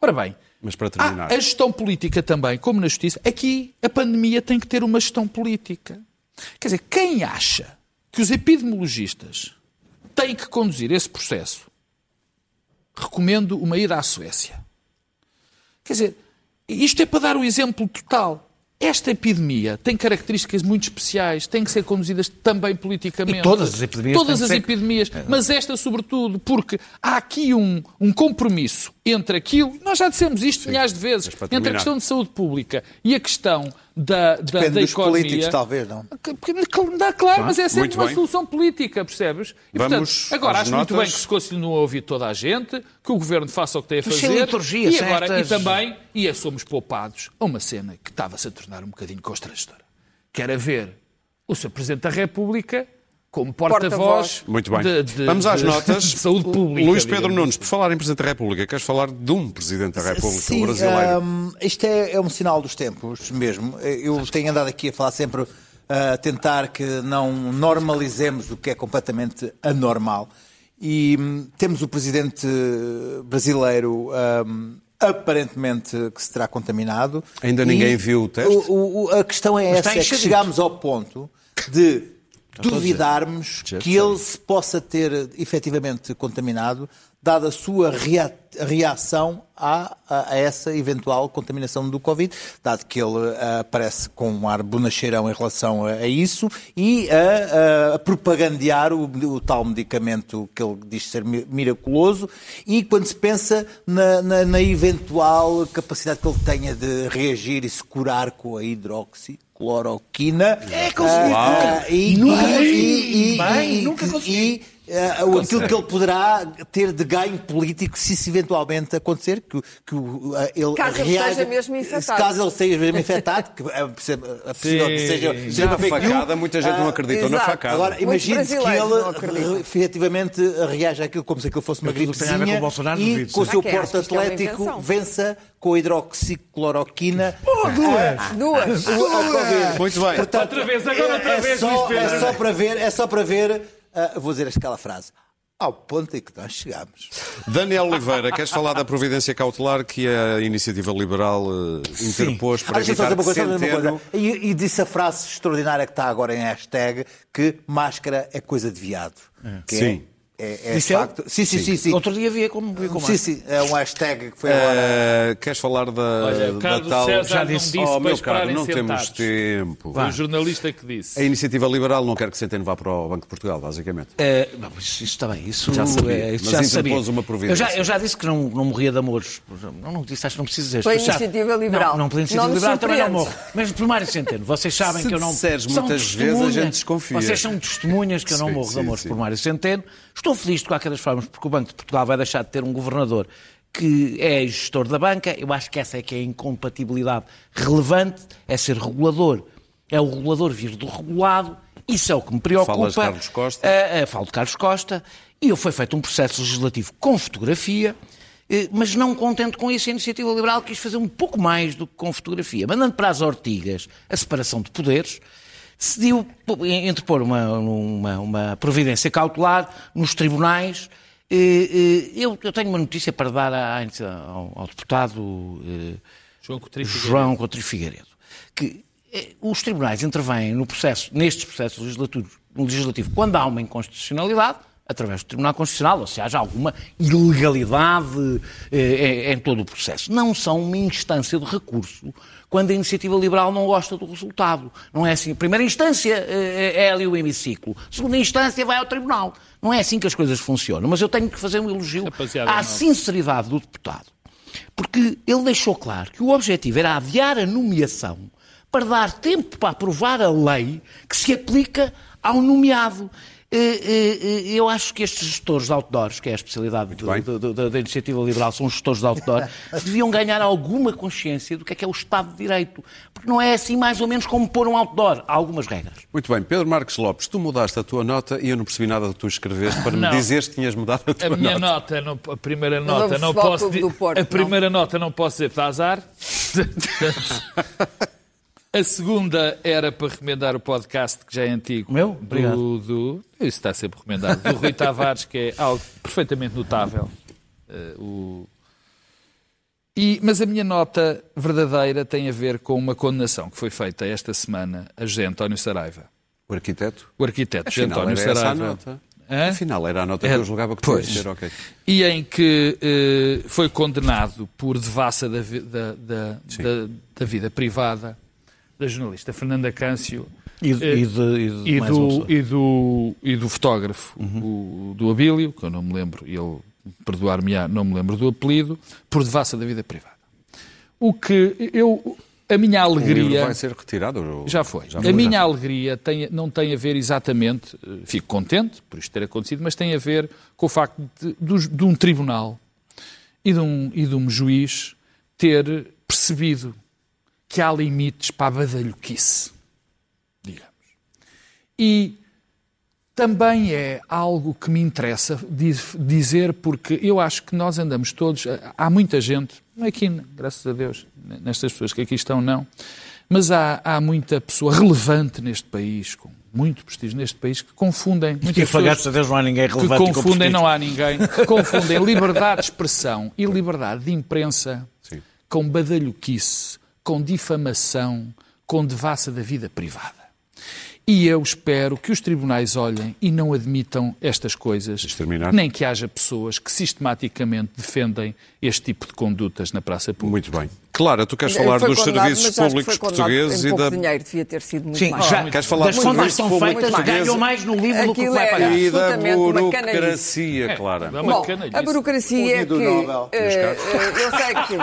Ora bem. Mas para terminar. a gestão política também, como na justiça, aqui a pandemia tem que ter uma gestão política. Quer dizer, quem acha que os epidemiologistas tem que conduzir esse processo, recomendo uma ida à Suécia. Quer dizer, isto é para dar o exemplo total. Esta epidemia tem características muito especiais, tem que ser conduzidas também politicamente. E todas as epidemias. Todas as ser... epidemias, é. mas esta sobretudo, porque há aqui um, um compromisso entre aquilo, nós já dissemos isto Sim. milhares de vezes, entre a questão de saúde pública e a questão da, da, Depende da dos economia. políticos, talvez, não? Dá claro, mas é sempre uma bem. solução política, percebes? E, Vamos portanto, agora acho notas. muito bem que se continue a ouvir toda a gente, que o governo faça o que tem a fazer. E agora, certas... e também, e somos poupados a uma cena que estava-se a tornar um bocadinho constrangedora. Que era ver o Sr. Presidente da República como porta-voz Muito bem. De, de, Vamos às de, notas. De saúde pública. Luís Pedro Nunes, por falar em Presidente da República, queres falar de um Presidente da República, Sim, o brasileiro? Um, isto é, é, um sinal dos tempos mesmo. Eu tenho andado aqui a falar sempre, a uh, tentar que não normalizemos o que é completamente anormal. E um, temos o Presidente brasileiro. Um, aparentemente que se terá contaminado. Ainda ninguém viu o teste? O, o, a questão é essa, é que chegámos ao ponto de duvidarmos que ele se possa ter efetivamente contaminado, dada a sua reação a, a, essa eventual contaminação do Covid, dado que ele uh, aparece com um ar bonacheirão em relação a, a isso e a, a propagandear o, o, tal medicamento que ele diz ser miraculoso. E quando se pensa na, na, na eventual capacidade que ele tenha de reagir e se curar com a hidroxicloroquina, hidroxicloroquina. É, consegui. Ah, e, Nunca e- consegui. e- e- nunca consegui. Ah, o- aquilo que ele poderá ter de ganho político se isso eventualmente acontecer, que, que ah, ele Caso ele reaja- esteja mesmo infectado. se Caso ele esteja mesmo infectado, que é possível é que seja, seja Já uma a fake news. facada, muita gente não Ah, acreditou na facada. Agora, imagine-se que ele efetivamente reage àquilo como se aquilo fosse uma gripezinha com o Bolsonaro, e duvido, com o seu porte é uma atlético vença com a hidroxicloroquina. duas! Duas. a- a Covid. Muito bem. Portanto, Outra vez, agora outra é, vez, só, Luís Pedro. é só para ver, é só para ver, ah, vou dizer aquela frase, ao ponto em que nós chegamos. Daniel Oliveira, queres falar da providência cautelar que a Iniciativa Liberal eh, interpôs para Ah, evitar uma coisa, dizer uma Centeno... coisa. E, e disse a frase extraordinária que está agora em hashtag, que máscara é coisa de viado. Que Sim. É, é, é Disse ele? facto. Sim, sim, sim. sim. Outro dia vi como, vi como Sim, sim, é um hashtag que foi agora. Eh, queres falar da, Olha, da Carlos tal... César Já não disse. disse Oh, meu caro, não temos sentados. tempo. Foi o jornalista que disse. A Iniciativa Liberal não quer que Centeno vá para o Banco de Portugal, basicamente. É, não, mas isso está bem, isso Já sabia, é, isso mas já interpôs sabia. uma providência. Eu já, eu já disse que não, não morria de amores. Não, não disse, acho que não preciso dizer. Pela iniciativa liberal. Não, não pela iniciativa Não liberal também não morro. Mas por Mário Centeno, vocês sabem Se que eu não. disseres são muitas vezes, a gente desconfia. Vocês são testemunhas que eu não morro de amores por Mário Centeno. Estou feliz de qualquer das formas, porque o Banco de Portugal vai deixar de ter um governador que é gestor da banca. Eu acho que essa é que é a incompatibilidade relevante, é ser regulador. É o regulador vir do regulado. Isso é o que me preocupa. Falas de Carlos Costa? Eh, eh, falo de Carlos Costa, e foi feito um processo legislativo com fotografia, eh, mas não contente com isso, a Iniciativa Liberal quis fazer um pouco mais do que com fotografia. Mandando para as ortigas a separação de poderes, decidiu interpor uma, uma, uma providência cautelar nos tribunais. Eh, eh, Eu, eu tenho uma notícia para dar à- ao, ao deputado eh, João Coutinho Figueiredo. João Coutinho Figueiredo, que os tribunais intervêm no processo, nestes processos legislativos, legislativos quando há uma inconstitucionalidade, através do Tribunal Constitucional, ou se haja alguma ilegalidade eh, em, em todo o processo. Não são uma instância de recurso quando a iniciativa liberal não gosta do resultado. Não é assim. A primeira instância eh, é ali o hemiciclo. A segunda instância vai ao Tribunal. Não é assim que as coisas funcionam. Mas eu tenho que fazer um elogio Rapaziada, à não. sinceridade do deputado. Porque ele deixou claro que o objetivo era adiar a nomeação para dar tempo para aprovar a lei que se aplica ao nomeado. Eh, eh, eh, Eu acho que estes gestores de outdoors, que é a especialidade do- do- do- da, iniciativa liberal, são os gestores de outdoor, deviam ganhar alguma consciência do que é que é o Estado de Direito. Porque não é assim mais ou menos como pôr um outdoor. Há algumas regras. Muito bem, Pedro Marques Lopes, tu mudaste a tua nota e eu não percebi nada do que tu escreveste para me Não. dizeres que tinhas mudado a tua A minha nota. nota, não- a primeira nota, não Futebol posso Porto, a não. primeira nota não posso dizer está azar. a segunda era para recomendar o podcast que já é antigo. Meu? Do, Obrigado. do, isso está sempre recomendado. Do Rui Tavares, que é algo perfeitamente notável. Eh, o- E, mas a minha nota verdadeira tem a ver com uma condenação que foi feita esta semana a José António Saraiva. O arquiteto? O arquiteto José António era essa a Saraiva. nota. Hã? Afinal, era a nota que eu julgava que Pois. ter, ok. e em que eh, foi condenado por devassa da, vi- da, da, da- da vida privada da jornalista Fernanda Câncio E, eh, e de, e de e, do, e, do, e do fotógrafo, o, do Abílio, que eu não me lembro, e ele perdoar-me-á, não me lembro do apelido, por devassa da vida privada. O que eu, a minha O livro alegria... vai ser retirado? ou- Já foi. Já a minha alegria tem- não tem a ver exatamente, eh, fico contente por isto ter acontecido, mas tem a ver com o facto de, dos- de um tribunal e de um, e de um juiz ter percebido que há limites para a badalhoquice, digamos. E também é algo que me interessa diz- dizer, porque eu acho que nós andamos todos. Há muita gente, aqui, graças a Deus, nestas pessoas que aqui estão, não, mas há, há muita pessoa relevante neste país, com muito prestígio neste país, que confundem. Muitas afagados a pessoas Deus não há ninguém que relevante e com confundem, não há ninguém, que confundem liberdade de expressão e liberdade de imprensa Sim. com badalhoquice, com difamação, com devassa da vida privada. E eu espero que os tribunais olhem e não admitam estas coisas, nem que haja pessoas que sistematicamente defendem este tipo de condutas na praça pública. Muito bem. Clara, tu queres falar Foi dos serviços públicos portugueses e da, dinheiro, devia ter sido muito Sim, mais. já, Queres falar das serviços são públicos feitas, portugueses? ganham mais no livro do que o vai é- pagar. e da burocracia, Clara. É uma Bom, a burocracia O é que. eh, eh, eu sei que.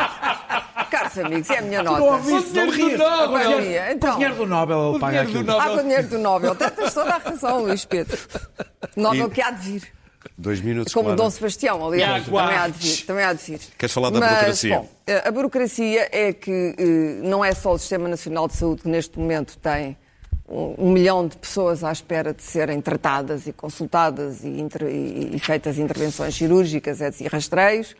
Carlos, meus amigos, é a minha Tu não nota. ouviste, não dinheiro do rias. Nobel. Agora, Então, dinheiro- o dinheiro do Nobel paga aquilo. Nobel. Ah, o dinheiro do Nobel. Tens toda a razão, Luís Pedro. Nobel que há de vir. Dois minutos, Como Clara. Dom Sebastião, aliás. Também há de vir. Também há de vir. Queres falar da Mas, burocracia? bom, a burocracia é que eh, não é só o Sistema Nacional de Saúde que neste momento tem um, milhão de pessoas à espera de serem tratadas e consultadas e, inter- e- feitas intervenções cirúrgicas etc, e rastreios.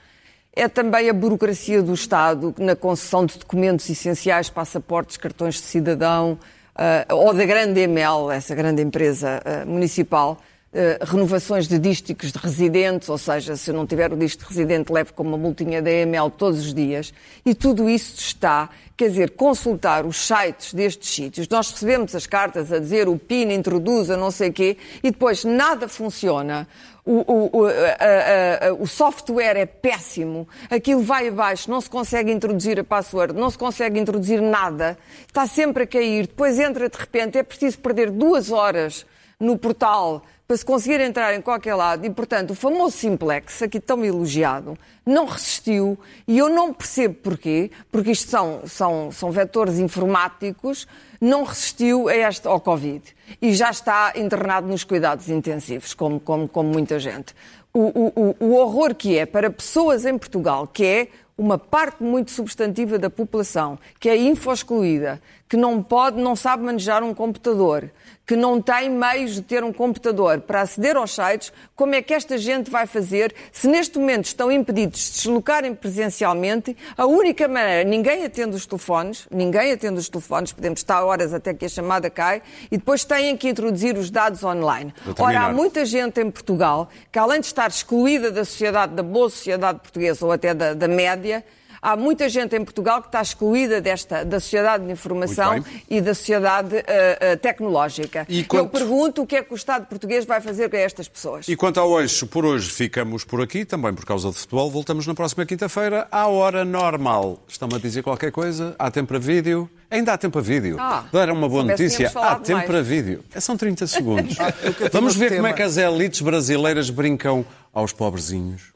É também a burocracia do Estado na concessão de documentos essenciais, passaportes, cartões de cidadão, ah, ou da grande EML, essa grande empresa ah, municipal, eh, renovações de dísticos de residentes, ou seja, se não tiver o dístico de residente, levo com uma multinha da EML todos os dias, e tudo isso está, quer dizer, consultar os sites destes sítios. Nós recebemos as cartas a dizer o PIN introduza, não sei o quê, e depois nada funciona. O, o- o- a- a- o software é péssimo, aquilo vai abaixo, não se consegue introduzir a password, não se consegue introduzir nada, está sempre a cair, depois entra de repente, é preciso perder duas horas no portal para se conseguir entrar em qualquer lado e, portanto, o famoso Simplex, aqui tão elogiado, não resistiu e eu não percebo porquê, porque isto são, são, são vetores informáticos, não resistiu a esta, ao Covid e já está internado nos cuidados intensivos, como, como, como muita gente. O, o, o- horror que é para pessoas em Portugal, que é uma parte muito substantiva da população, que é info-excluída, que não pode, não sabe manejar um computador, que não tem meios de ter um computador para aceder aos sites, como é que esta gente vai fazer se neste momento estão impedidos de se deslocarem presencialmente? A única maneira, ninguém atende os telefones, ninguém atende os telefones, podemos estar horas até que a chamada cai, e depois têm que introduzir os dados online. Ora, há muita gente em Portugal que, além de estar excluída da sociedade, da boa sociedade portuguesa ou até da, da média, há muita gente em Portugal que está excluída desta, da sociedade de informação e da sociedade eh, eh, tecnológica. E Eu quanto- pergunto o que é que o Estado português vai fazer com estas pessoas. E quanto ao eixo, por hoje ficamos por aqui, também por causa de futebol. Voltamos na próxima quinta-feira, à hora normal. Estão-me a dizer qualquer coisa? Há tempo para vídeo? Ainda há tempo para vídeo. Ah, Era uma boa notícia. Há tempo mais. para vídeo. É, São 30 segundos. tenho Vamos ver como é que as elites brasileiras brincam aos pobrezinhos.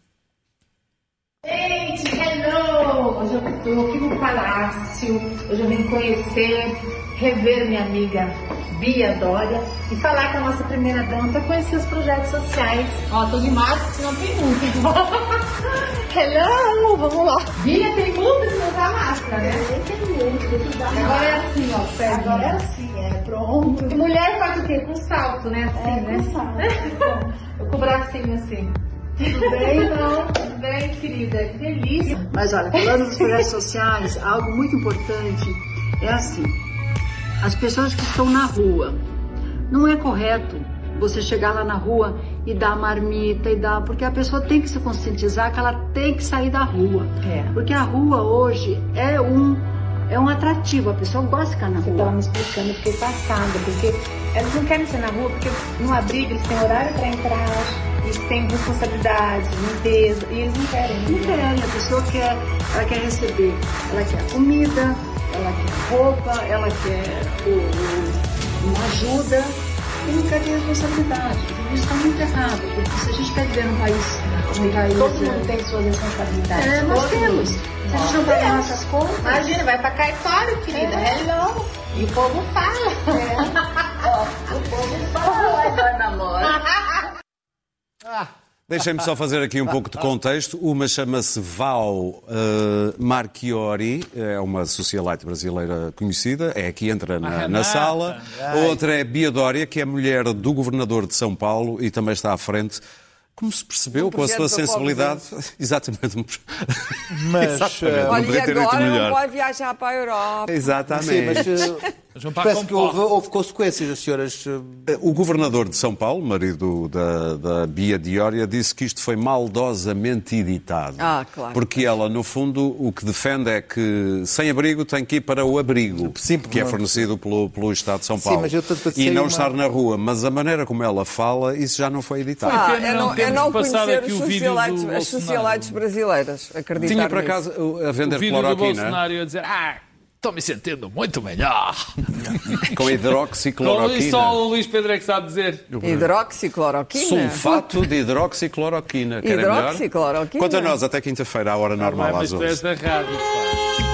Hello! Eu aqui no Palácio, hoje eu vim conhecer, rever minha amiga Bia Dória e falar com a nossa primeira dama para conhecer os projetos sociais. Ó, tô de máscara, senão tem muito. hello! Vamos lá. Bia, tem muito se não usar máscara, né? Tem muito, Agora é assim, ó, pé. Agora é assim, é pronto. Mulher faz o quê? Com salto, né? Assim, né? Com salto. Eu com o bracinho assim. Tudo bem, não? Tudo bem, querida? Que delícia. Mas olha, falando dos projetos sociais, algo muito importante é assim: as pessoas que estão na rua, não é correto você chegar lá na rua e dar marmita e dar, porque a pessoa tem que se conscientizar que ela tem que sair da rua, É. porque a rua hoje é um é um atrativo, a pessoa gosta de ficar na Você estava rua. me explicando, eu fiquei passada, porque elas não querem ser na rua, porque no abrigo eles têm horário para entrar, eles têm responsabilidade, limpeza, e eles não querem. Não querem, a pessoa quer, ela quer receber, ela quer comida, ela quer roupa, ela quer o- o- uma ajuda e não quer ter responsabilidade. Isso está muito errado, porque se a gente quer viver num país, um país Todo mundo tem suas responsabilidades. é, nós temos. Se a gente não pagar nossas contas, Imagina, vai pra cartório, querida. Hello. E o povo fala. Deixem-me só fazer aqui um pouco de contexto. Uma chama-se Val eh, Marchiori, é uma socialite brasileira conhecida, é aqui entra na, na Renata. sala. A outra é Bia Dória, que é mulher do governador de São Paulo e também está à frente. Como se percebeu, Um com a sua sensibilidade. Exatamente. Mas, Exatamente. eh, não Olha, e podia ter dito agora não melhor. pode viajar para a Europa. Exatamente. Sim, mas eh, parece que houve, houve consequências, as senhoras. eh, O governador de São Paulo, marido da, da Bia Dioria, disse que isto foi maldosamente editado. Ah, claro. Porque ela, no fundo, o que defende é que sem abrigo tem que ir para o abrigo, Sim, que é fornecido pelo, pelo Estado de São Sim, Paulo. mas eu e não uma- estar na rua. Mas a maneira como ela fala, isso já não foi editado. Ah, é não é não conhecer os o vídeo do socialites, as socialites brasileiras. Acreditar Tinha por acaso a O vender vídeo do cloroquina Bolsonaro a dizer ah, estou me sentindo muito melhor. com hidroxicloroquina. só o Luís Pedro é que sabe dizer. Hidroxicloroquina. Sulfato de hidroxicloroquina. Hidroxicloroquina. Quanto a nós, até quinta-feira, à hora normal, às mas tu 11. és da rádio, pá.